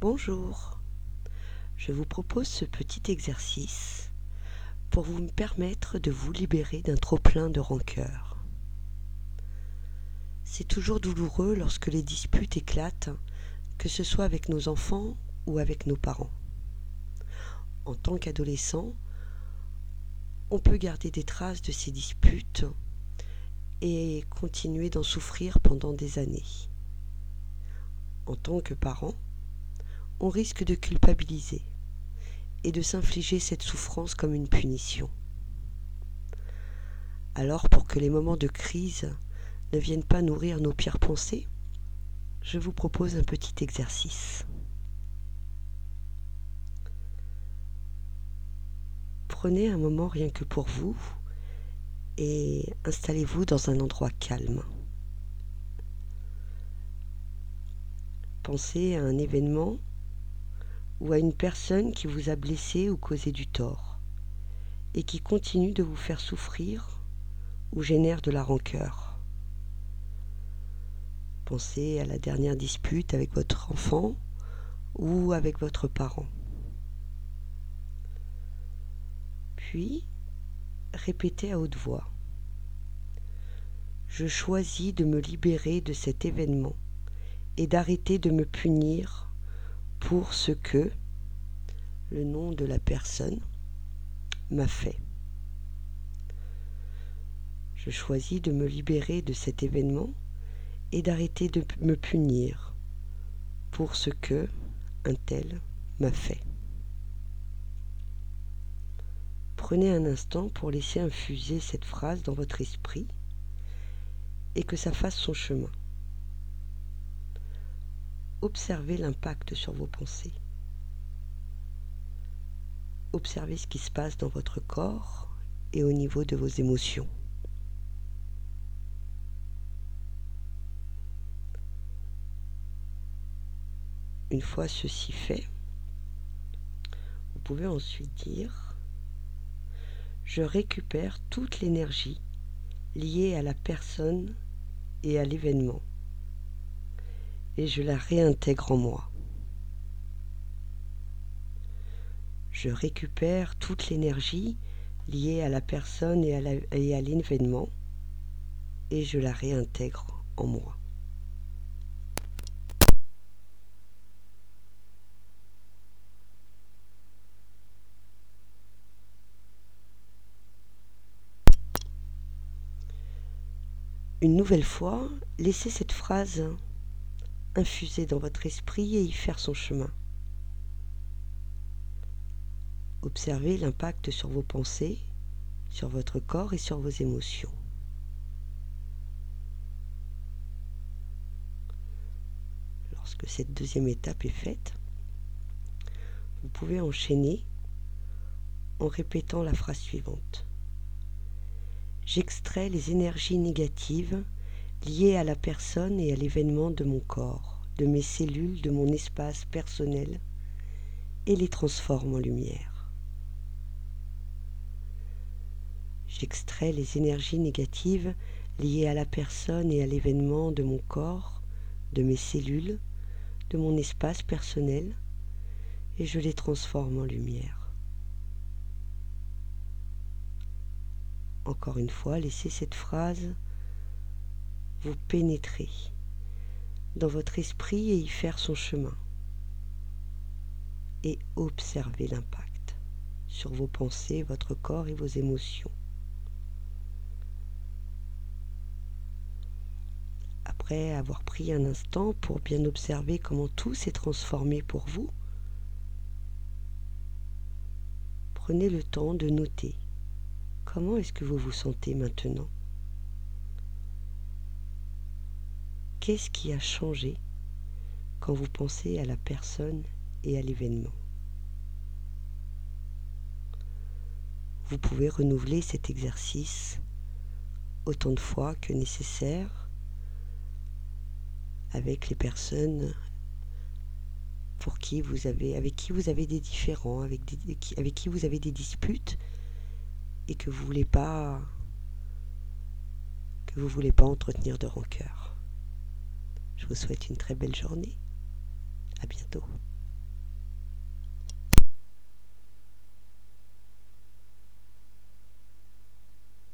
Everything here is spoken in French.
Bonjour, je vous propose ce petit exercice pour vous permettre de vous libérer d'un trop-plein de rancœur. C'est toujours douloureux lorsque les disputes éclatent, que ce soit avec nos enfants ou avec nos parents. En tant qu'adolescent, on peut garder des traces de ces disputes et continuer d'en souffrir pendant des années. En tant que parent, on risque de culpabiliser et de s'infliger cette souffrance comme une punition. Alors pour que les moments de crise ne viennent pas nourrir nos pires pensées, je vous propose un petit exercice. Prenez un moment rien que pour vous et installez-vous dans un endroit calme. Pensez à un événement ou à une personne qui vous a blessé ou causé du tort et qui continue de vous faire souffrir ou génère de la rancœur. Pensez à la dernière dispute avec votre enfant ou avec votre parent. Puis, répétez à haute voix. Je choisis de me libérer de cet événement et d'arrêter de me punir pour ce que le nom de la personne m'a fait. Je choisis de me libérer de cet événement et d'arrêter de me punir pour ce que un tel m'a fait. Prenez un instant pour laisser infuser cette phrase dans votre esprit et que ça fasse son chemin observez l'impact sur vos pensées. Observez ce qui se passe dans votre corps et au niveau de vos émotions. Une fois ceci fait, vous pouvez ensuite dire je récupère toute l'énergie liée à la personne et à l'événement et je la réintègre en moi. Je récupère toute l'énergie liée à la personne et à l'événement et je la réintègre en moi. Une nouvelle fois, laissez cette phrase infuser dans votre esprit et y faire son chemin. Observez l'impact sur vos pensées, sur votre corps et sur vos émotions. Lorsque cette deuxième étape est faite, vous pouvez enchaîner en répétant la phrase suivante. J'extrais les énergies négatives liées à la personne et à l'événement de mon corps, de mes cellules, de mon espace personnel, et les transforme en lumière. J'extrais les énergies négatives liées à la personne et à l'événement de mon corps, de mes cellules, de mon espace personnel, et je les transforme en lumière. Encore une fois, laissez cette phrase vous pénétrer dans votre esprit et y faire son chemin. Et observer l'impact sur vos pensées, votre corps et vos émotions. Après avoir pris un instant pour bien observer comment tout s'est transformé pour vous, prenez le temps de noter comment est-ce que vous vous sentez maintenant. Qu'est-ce qui a changé quand vous pensez à la personne et à l'événement? Vous pouvez renouveler cet exercice autant de fois que nécessaire avec les personnes pour qui vous avez, avec qui vous avez des différends, avec, qui vous avez des disputes et que vous voulez que vous voulez pas entretenir de rancœur. Je vous souhaite une très belle journée. À bientôt.